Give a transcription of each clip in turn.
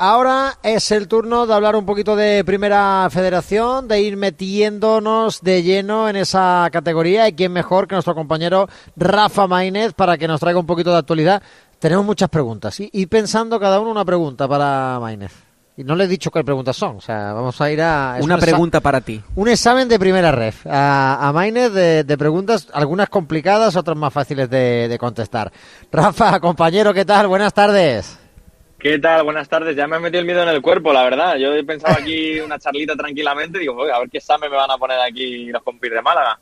ahora es el turno de hablar un poquito de Primera Federación, de ir metiéndonos de lleno en esa categoría. Y quién mejor que nuestro compañero Rafa Maínez para que nos traiga un poquito de actualidad. Tenemos muchas preguntas y, pensando cada uno una pregunta para Maínez. Y no le he dicho qué preguntas son. O sea, vamos a ir a. Una pregunta para ti. Un examen de primera ref. A, a Maínez de, preguntas, algunas complicadas, otras más fáciles de, de contestar. Rafa, compañero, ¿qué tal? Buenas tardes. ¿Qué tal? Buenas tardes. Ya me he metido el miedo en el cuerpo, la verdad. Yo he pensado aquí una charlita tranquilamente y digo, a ver qué examen me van a poner aquí los compis de Málaga.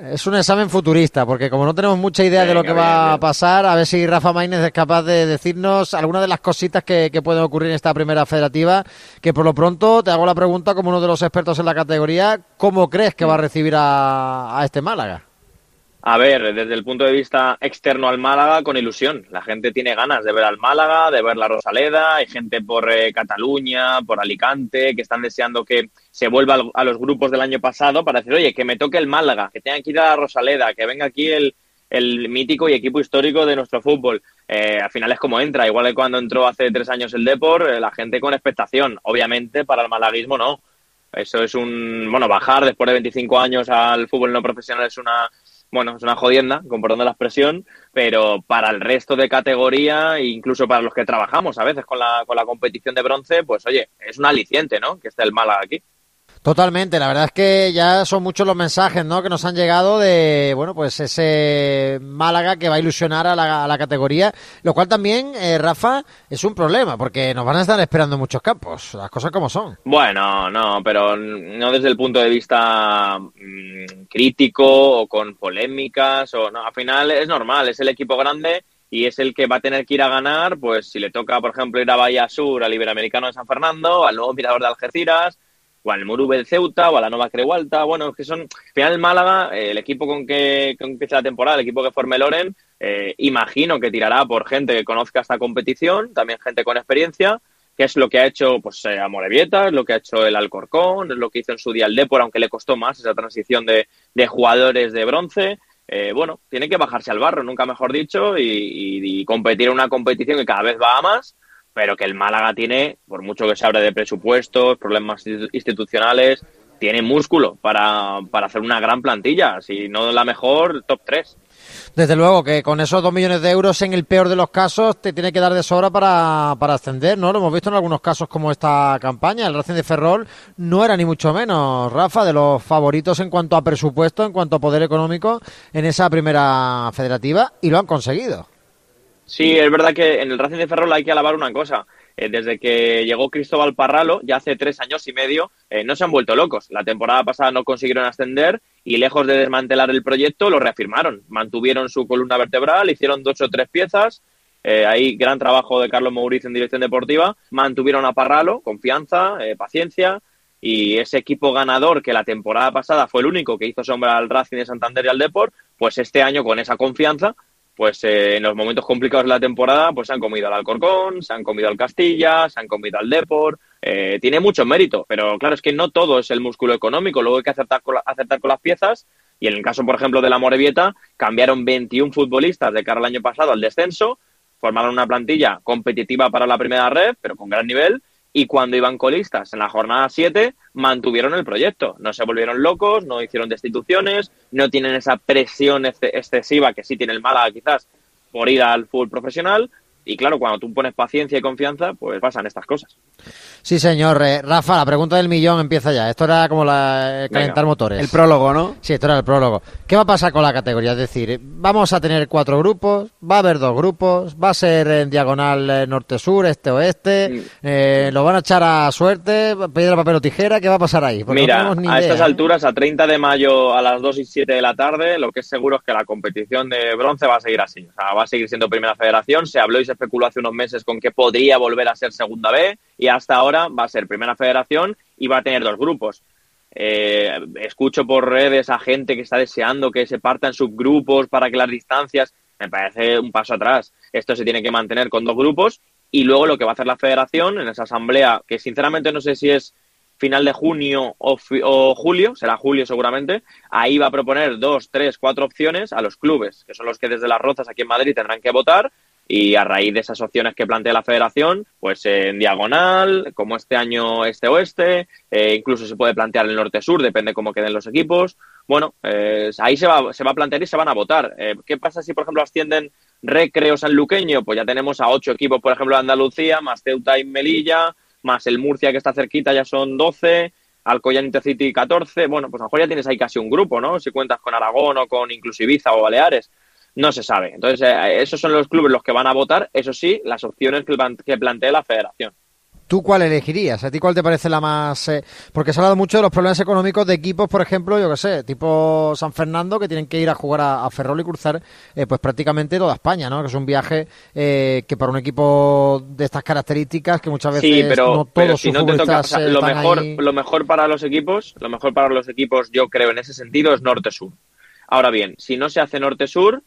Es un examen futurista, porque como no tenemos mucha idea de lo que va a pasar, a ver si Rafa Maínez es capaz de decirnos algunas de las cositas que, pueden ocurrir en esta primera federativa, que por lo pronto te hago la pregunta como uno de los expertos en la categoría, ¿cómo crees que va a recibir a este Málaga? A ver, desde el punto de vista externo al Málaga, con ilusión. La gente tiene ganas de ver al Málaga, de ver la Rosaleda. Hay gente por eh, Cataluña, por Alicante, que están deseando que se vuelva a los grupos del año pasado para decir, oye, que me toque el Málaga, que tenga que ir a la Rosaleda, que venga aquí el, el mítico y equipo histórico de nuestro fútbol. Eh, al final es como entra, igual que cuando entró hace tres años el Depor, eh, la gente con expectación. Obviamente, para el malaguismo no. Eso es un, bueno, bajar después de 25 años al fútbol no profesional es una bueno, es una jodienda, de la expresión, pero para el resto de categoría, incluso para los que trabajamos a veces con la, con la competición de bronce, pues oye, es un aliciente, ¿no? Que esté el Málaga aquí. Totalmente, la verdad es que ya son muchos los mensajes ¿no? que nos han llegado de bueno pues ese Málaga que va a ilusionar a la, categoría, lo cual también, eh, Rafa, es un problema, porque nos van a estar esperando muchos campos, las cosas como son. Bueno, no, pero no desde el punto de vista mm, crítico o con polémicas, o no, al final es normal, es el equipo grande y es el que va a tener que ir a ganar, pues si le toca, por ejemplo, ir a Bahía Sur, al Iberoamericano de San Fernando, al nuevo Mirador de Algeciras, o al Murube Ceuta o a la Nova Creualta. Bueno, es que son, al final Málaga, eh, el equipo con que, empieza la temporada, el equipo que forme Loren, eh, imagino que tirará por gente que conozca esta competición, también gente con experiencia, que es lo que ha hecho pues eh, Amorebieta, es lo que ha hecho el Alcorcón, es lo que hizo en su día el Depor, aunque le costó más esa transición de, de jugadores de bronce. bueno, tiene que bajarse al barro, nunca mejor dicho, y, y competir en una competición que cada vez va a más pero que el Málaga tiene, por mucho que se hable de presupuestos, problemas institucionales, tiene músculo para, para hacer una gran plantilla, si no la mejor, top 3. Desde luego que con esos dos millones de euros, en el peor de los casos, te tiene que dar de sobra para, para ascender, ¿no? Lo hemos visto en algunos casos como esta campaña. El Racing de Ferrol no era ni mucho menos, Rafa, de los favoritos en cuanto a presupuesto, en cuanto a poder económico en esa primera federativa y lo han conseguido. Sí, es verdad que en el Racing de Ferrol hay que alabar una cosa. Eh, desde que llegó Cristóbal Parralo, ya hace tres años y medio, eh, no se han vuelto locos. La temporada pasada no consiguieron ascender y lejos de desmantelar el proyecto, lo reafirmaron. Mantuvieron su columna vertebral, hicieron dos o tres piezas. Eh, ahí gran trabajo de Carlos Mauricio en dirección deportiva. Mantuvieron a Parralo, confianza, paciencia. Y ese equipo ganador que la temporada pasada fue el único que hizo sombra al Racing de Santander y al Deport, pues este año con esa confianza pues eh, en los momentos complicados de la temporada, pues se han comido al Alcorcón, se han comido al Castilla, se han comido al Depor. Eh, tiene mucho mérito, pero claro, es que no todo es el músculo económico, luego hay que acertar con, con las piezas. Y en el caso, por ejemplo, de la Morevieta, cambiaron 21 futbolistas de cara al año pasado al descenso, formaron una plantilla competitiva para la primera red, pero con gran nivel, y cuando iban colistas en la jornada 7 mantuvieron el proyecto. No se volvieron locos, no hicieron destituciones, no tienen esa presión excesiva que sí tiene el Málaga quizás por ir al fútbol profesional y claro, cuando tú pones paciencia y confianza, pues pasan estas cosas. Sí, señor. Eh, Rafa, la pregunta del millón empieza ya. Esto era como la, eh, calentar motores. El prólogo, ¿no? Sí, esto era el prólogo. ¿Qué va a pasar con la categoría? Es decir, vamos a tener cuatro grupos, va a haber dos grupos, va a ser en diagonal eh, norte-sur, este-oeste, lo van a echar a suerte, piedra, papel o tijera, ¿qué va a pasar ahí? Mira, a estas alturas, a 30 de mayo a las 2 y 7 de la tarde, lo que es seguro es que la competición de bronce va a seguir así. O sea, va a seguir siendo primera federación. Se habló y se especuló hace unos meses con que podría volver a ser segunda B y hasta ahora va a ser primera federación y va a tener dos grupos. Eh, escucho por redes a gente que está deseando que se partan subgrupos para que las distancias, me parece un paso atrás. Esto se tiene que mantener con dos grupos y luego lo que va a hacer la federación en esa asamblea, que sinceramente no sé si es final de junio o, o, julio, será julio seguramente, ahí va a proponer dos, tres, cuatro opciones a los clubes, que son los que desde las Rozas aquí en Madrid tendrán que votar y a raíz de esas opciones que plantea la federación, pues en diagonal, como este año este-oeste, eh, incluso se puede plantear el norte-sur, depende cómo queden los equipos. Bueno, eh, ahí se va, se va a plantear y se van a votar. Eh, ¿Qué pasa si, por ejemplo, ascienden Recreo Sanluqueño? Pues ya tenemos a ocho equipos, por ejemplo, de Andalucía, más Ceuta y Melilla, más el Murcia que está cerquita, ya son doce. Alcoyán Intercity 14, bueno, pues a lo mejor ya tienes ahí casi un grupo, ¿no? Si cuentas con Aragón o con incluso Ibiza o Baleares no se sabe. Entonces, eh, esos son los clubes los que van a votar, eso sí, las opciones que, que plantea la federación. ¿Tú cuál elegirías? ¿A ti cuál te parece la más...? Eh? porque se ha hablado mucho de los problemas económicos de equipos, por ejemplo, yo que sé, tipo San Fernando, que tienen que ir a jugar a, Ferrol y cruzar eh, pues prácticamente toda España, ¿no? Que es un viaje que para un equipo de estas características, que muchas veces sí, pero, no todos si no te toca, lo mejor, lo mejor para los equipos, lo mejor para los equipos, yo creo, en ese sentido, es norte-sur. Ahora bien, si no se hace norte-sur,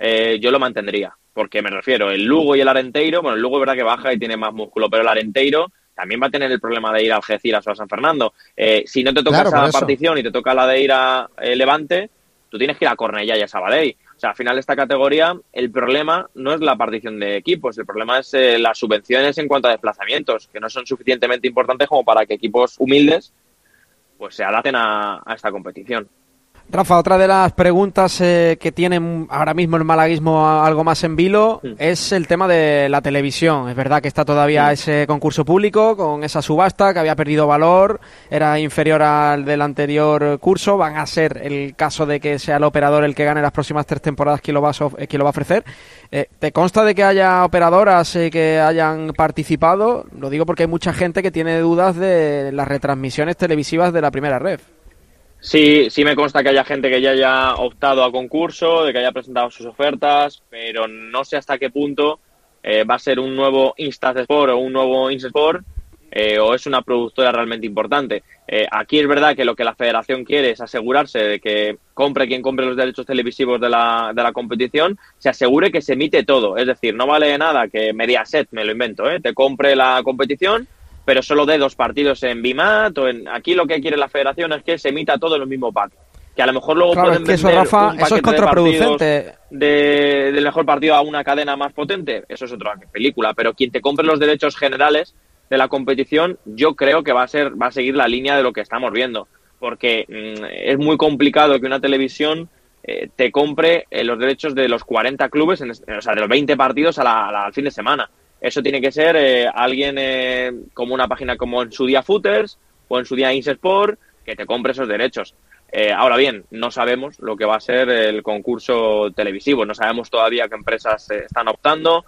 eh, yo lo mantendría. Porque me refiero, el Lugo y el Arenteiro, bueno, el Lugo es verdad que baja y tiene más músculo, pero el Arenteiro también va a tener el problema de ir a Algeciras o a San Fernando. Eh, si no te toca esa partición y te toca la de ir a eh, Levante, tú tienes que ir a Cornellá y a Sabadell. O sea, al final de esta categoría, el problema no es la partición de equipos, el problema es las subvenciones en cuanto a desplazamientos, que no son suficientemente importantes como para que equipos humildes pues se adapten a esta competición. Rafa, otra de las preguntas eh, que tienen ahora mismo el malaguismo algo más en vilo es el tema de la televisión. Es verdad que está todavía ese concurso público con esa subasta que había perdido valor, era inferior al del anterior curso. Van a ser el caso de que sea el operador el que gane las próximas tres temporadas que lo va a, que lo va a ofrecer. Eh, ¿Te consta de que haya operadoras eh, que hayan participado? Lo digo porque hay mucha gente que tiene dudas de las retransmisiones televisivas de la primera red. Sí, sí me consta que haya gente que ya haya optado a concurso, de que haya presentado sus ofertas, pero no sé hasta qué punto eh, va a ser un nuevo Sport o un nuevo Insport eh, o es una productora realmente importante. Eh, aquí es verdad que lo que la federación quiere es asegurarse de que compre quien compre los derechos televisivos de la, de la competición, se asegure que se emite todo. Es decir, no vale nada que Mediaset, me lo invento, te compre la competición pero solo de dos partidos en BIMAT o en... Aquí lo que quiere la federación es que se emita todo en el mismo pack. Que a lo mejor luego pueden eso, Rafa, eso es contraproducente. De, del mejor partido a una cadena más potente, eso es otra película. Pero quien te compre los derechos generales de la competición, yo creo que va a ser va a seguir la línea de lo que estamos viendo, porque mm, es muy complicado que una televisión eh, te compre eh, los derechos de los 40 clubes, en, o sea, de los 20 partidos al fin de semana. Eso tiene que ser eh, alguien eh, como una página como en su día Footers o en su día Insesport que te compre esos derechos. Eh, ahora bien, no sabemos lo que va a ser el concurso televisivo, no sabemos todavía qué empresas están optando,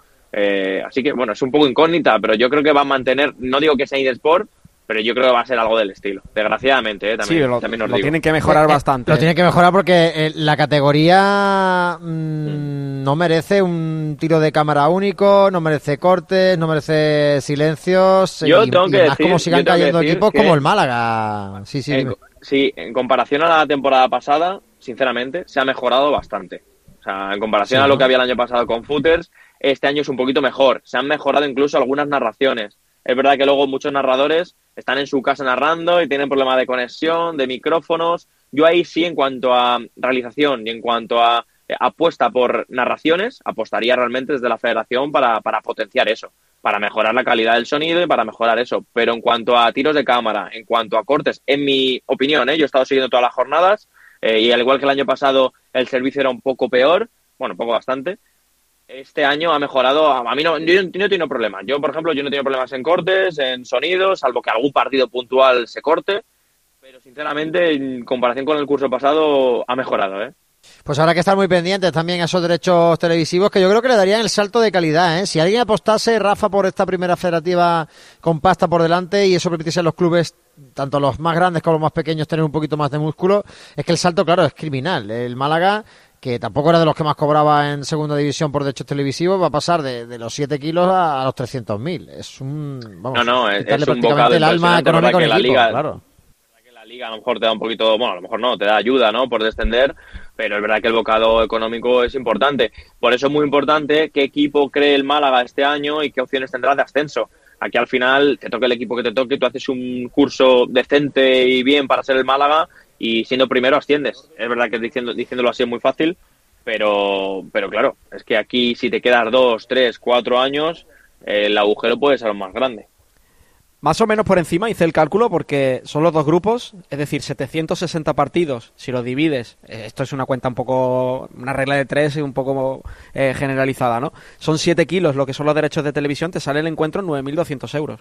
así que bueno, es un poco incógnita, pero yo creo que va a mantener, no digo que sea Insesport, pero yo creo que va a ser algo del estilo. Desgraciadamente, ¿eh? también, lo, también lo tienen que mejorar bastante. Lo tienen que mejorar porque la categoría mm, mm. No merece un tiro de cámara único, no merece cortes, no merece silencios. Yo tengo que decir, como sigan cayendo equipos como el Málaga. Sí, sí. En, sí, en comparación a la temporada pasada, sinceramente, se ha mejorado bastante. O sea, en comparación a lo que había el año pasado con Footers, este año es un poquito mejor. Se han mejorado incluso algunas narraciones. Es verdad que luego muchos narradores están en su casa narrando y tienen problemas de conexión, de micrófonos. Yo ahí sí, en cuanto a realización y en cuanto a apuesta por narraciones, apostaría realmente desde la federación para, para potenciar eso, para mejorar la calidad del sonido y para mejorar eso. Pero en cuanto a tiros de cámara, en cuanto a cortes, en mi opinión, ¿eh? yo he estado siguiendo todas las jornadas eh, y al igual que el año pasado el servicio era un poco peor, bueno, un poco bastante, este año ha mejorado. A mí no, yo no, tengo problemas. Yo, por ejemplo, yo no tengo problemas en cortes, en sonidos, salvo que algún partido puntual se corte. Pero sinceramente, en comparación con el curso pasado, ha mejorado, ¿eh? Pues habrá que estar muy pendientes también a esos derechos televisivos que yo creo que le darían el salto de calidad. ¿eh? Si alguien apostase, Rafa, por esta primera federativa con pasta por delante y eso permitiese a los clubes, tanto los más grandes como los más pequeños, tener un poquito más de músculo, es que el salto, claro, es criminal. El Málaga que tampoco era de los que más cobraba en segunda división por derechos televisivos, va a pasar de, los 7 kilos a, los 300.000. Es un. Vamos, no, no, es, un bocado el alma económica que la liga, claro. Liga a lo mejor te da un poquito, bueno, a lo mejor no, te da ayuda, ¿no? Por descender, pero es verdad que el bocado económico es importante. Por eso es muy importante qué equipo cree el Málaga este año y qué opciones tendrá de ascenso. Aquí al final te toque el equipo que te toque, tú haces un curso decente y bien para ser el Málaga y siendo primero asciendes. Es verdad que diciendo, diciéndolo así es muy fácil, pero, pero claro, es que aquí si te quedas dos, tres, cuatro años, el agujero puede ser más grande. Más o menos por encima hice el cálculo porque son los dos grupos, es decir, 760 partidos. Si lo divides, eh, esto es una cuenta un poco, una regla de tres y un poco eh, generalizada, ¿no? Son 7 kilos lo que son los derechos de televisión, te sale el encuentro en 9.200 euros.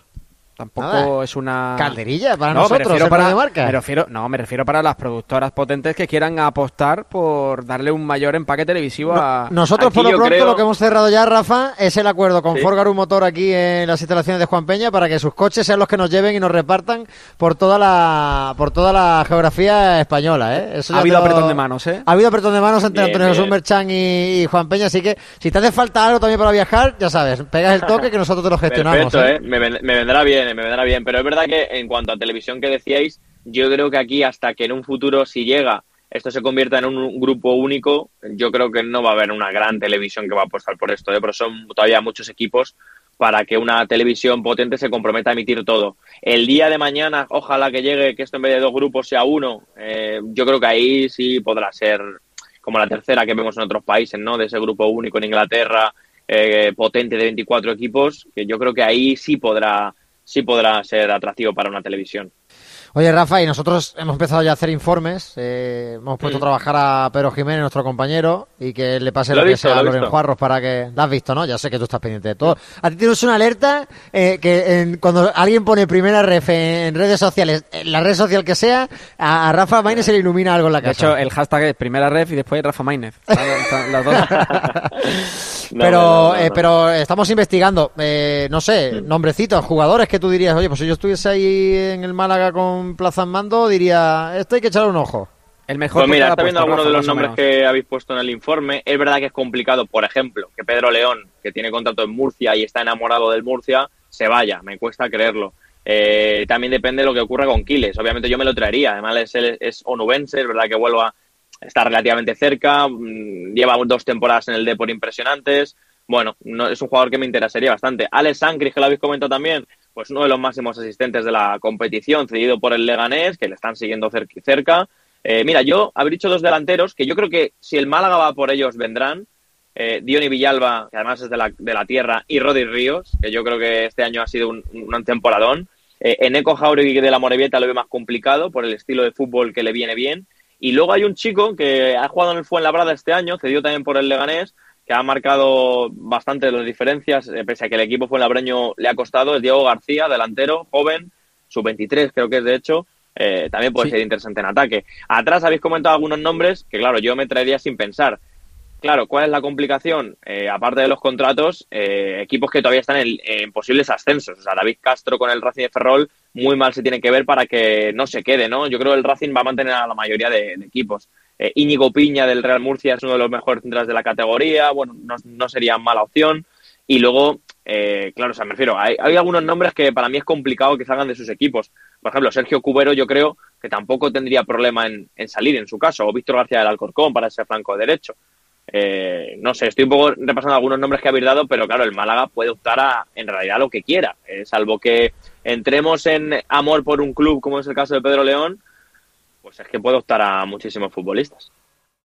Tampoco es una calderilla para nosotros, me refiero para, marca. Me refiero, no, me refiero para las productoras potentes que quieran apostar por darle un mayor empaque televisivo a. Nosotros por lo pronto lo que hemos cerrado ya, Rafa, es el acuerdo con ¿Sí? un Motor aquí en las instalaciones de Juan Peña para que sus coches sean los que nos lleven y nos repartan por toda la por toda la geografía española, ¿eh? ha habido apretón de manos, ¿eh? Ha habido apretón de manos entre Antonio Jesús Merchan y, Juan Peña, así que si te hace falta algo también para viajar, ya sabes, pegas el toque que nosotros te lo gestionamos. Perfecto, ¿eh? Me, me vendrá bien, me vendrá bien, pero es verdad que en cuanto a televisión que decíais, yo creo que aquí hasta que en un futuro, si llega, esto se convierta en un grupo único, yo creo que no va a haber una gran televisión que va a apostar por esto, ¿eh? pero son todavía muchos equipos para que una televisión potente se comprometa a emitir todo. El día de mañana, ojalá que llegue, que esto en vez de dos grupos sea uno, eh, yo creo que ahí sí podrá ser como la tercera que vemos en otros países, ¿no? De ese grupo único en Inglaterra, eh, potente de 24 equipos, que yo creo que ahí sí podrá sí podrá ser atractivo para una televisión. Oye, Rafa, y nosotros hemos empezado ya a hacer informes. Eh, hemos puesto a mm. trabajar a Pedro Jiménez, nuestro compañero, y que le pase lo, que sea a Loren Juarros para que. ¿La has visto, no? Ya sé que tú estás pendiente de todo. A ti tienes una alerta eh, que cuando alguien pone primera ref en, redes sociales, en la red social que sea, a, Rafa Maínez se le ilumina algo en la casa. De hecho, el hashtag es primera ref y después Rafa Maínez. Las dos. pero, eh, pero estamos investigando, no sé, mm. nombrecitos, jugadores que tú dirías, oye, pues si yo estuviese ahí en el Málaga con Plaza en Mando, diría, esto hay que echarle un ojo. El mejor pues mira, está viendo algunos de los nombres que habéis puesto en el informe. Es verdad que es complicado, por ejemplo, que Pedro León, que tiene contrato en Murcia y está enamorado del Murcia, se vaya. Me cuesta creerlo. Eh, también depende de lo que ocurra con Quiles. Obviamente yo me lo traería. Además es, es onubense, es verdad que vuelva, está relativamente cerca, mm, lleva dos temporadas en el Depor impresionantes. Bueno, no, es un jugador que me interesaría bastante. Alex Sancris, que lo habéis comentado también, pues uno de los máximos asistentes de la competición, cedido por el Leganés, que le están siguiendo cerca. Eh, mira, yo habría dicho dos delanteros que yo creo que si el Málaga va por ellos vendrán. Eh, Villalba, que además es de la, de la tierra, y Rodri Ríos, que yo creo que este año ha sido un, un temporadón. Eh, Eneco Jauregui de la Morevieta lo ve más complicado por el estilo de fútbol que le viene bien. Y luego hay un chico que ha jugado en el Fuenlabrada este año, cedido también por el Leganés, que ha marcado bastante las diferencias, eh, pese a que el equipo fue labreño le ha costado, es Diego García, delantero, joven, sub-23 creo que es de hecho, eh, también puede ser interesante en ataque. Atrás habéis comentado algunos nombres que, claro, yo me traería sin pensar. Claro, ¿cuál es la complicación? Eh, aparte de los contratos, equipos que todavía están en, posibles ascensos. O sea, David Castro con el Racing de Ferrol muy mal se tiene que ver para que no se quede, ¿no? Yo creo que el Racing va a mantener a la mayoría de equipos. Eh, Íñigo Piña del Real Murcia es uno de los mejores centrales de la categoría, bueno, no, sería mala opción. Y luego, eh, claro, o sea, me refiero, hay, algunos nombres que para mí es complicado que salgan de sus equipos. Por ejemplo, Sergio Cubero yo creo que tampoco tendría problema en, salir en su caso, o Víctor García del Alcorcón para ese flanco derecho. Eh, no sé, estoy un poco repasando algunos nombres que habéis dado, pero claro, el Málaga puede optar a, en realidad, lo que quiera, salvo que entremos en amor por un club, como es el caso de Pedro León, pues es que puede optar a muchísimos futbolistas.